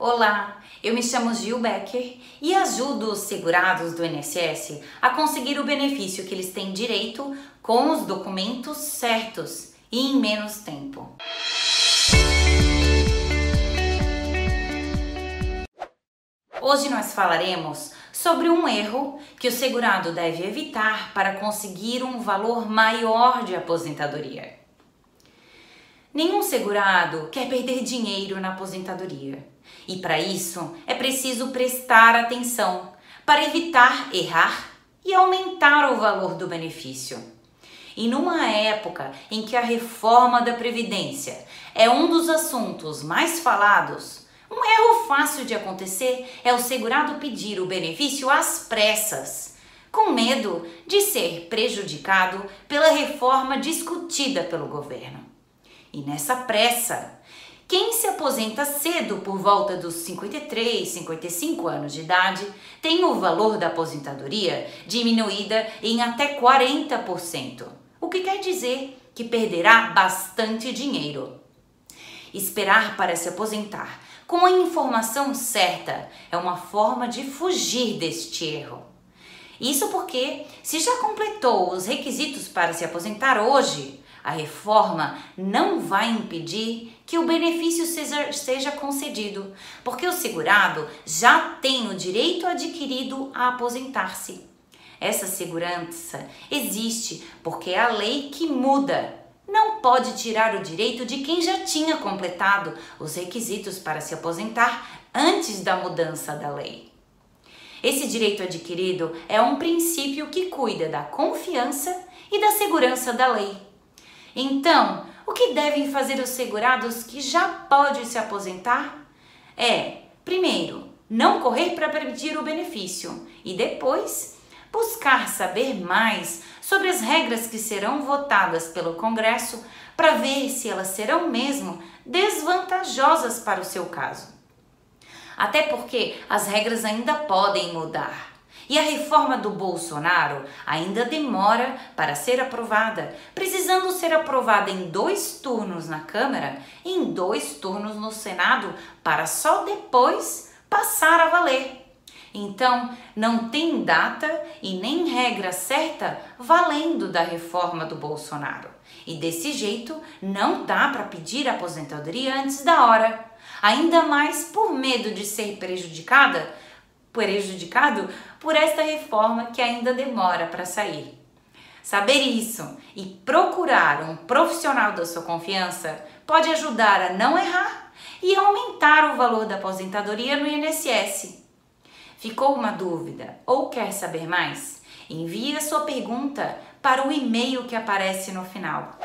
Olá, eu me chamo Gil Becker e ajudo os segurados do INSS a conseguir o benefício que eles têm direito com os documentos certos e em menos tempo. Hoje nós falaremos sobre um erro que o segurado deve evitar para conseguir um valor maior de aposentadoria. Nenhum segurado quer perder dinheiro na aposentadoria. E para isso é preciso prestar atenção para evitar errar e aumentar o valor do benefício. E numa época em que a reforma da Previdência é um dos assuntos mais falados, um erro fácil de acontecer é o segurado pedir o benefício às pressas, com medo de ser prejudicado pela reforma discutida pelo governo. E nessa pressa, quem se aposenta cedo por volta dos 53, 55 anos de idade tem o valor da aposentadoria diminuída em até 40%, o que quer dizer que perderá bastante dinheiro. Esperar para se aposentar com a informação certa é uma forma de fugir deste erro. Isso porque, se já completou os requisitos para se aposentar hoje, a reforma não vai impedir que o benefício seja, seja concedido, porque o segurado já tem o direito adquirido a aposentar-se. Essa segurança existe porque é a lei que muda. Não pode tirar o direito de quem já tinha completado os requisitos para se aposentar antes da mudança da lei. Esse direito adquirido é um princípio que cuida da confiança e da segurança da lei. Então, o que devem fazer os segurados que já podem se aposentar? É, primeiro, não correr para pedir o benefício e depois buscar saber mais sobre as regras que serão votadas pelo Congresso para ver se elas serão mesmo desvantajosas para o seu caso. Até porque as regras ainda podem mudar. E a reforma do Bolsonaro ainda demora para ser aprovada, precisando ser aprovada em dois turnos na Câmara e em dois turnos no Senado, para só depois passar a valer. Então, não tem data e nem regra certa valendo da reforma do Bolsonaro. E desse jeito, não dá para pedir aposentadoria antes da hora. Ainda mais por medo de ser prejudicada prejudicado por esta reforma que ainda demora para sair. Saber isso e procurar um profissional da sua confiança pode ajudar a não errar e aumentar o valor da aposentadoria no INSS. Ficou uma dúvida ou quer saber mais? Envie a sua pergunta para o e-mail que aparece no final.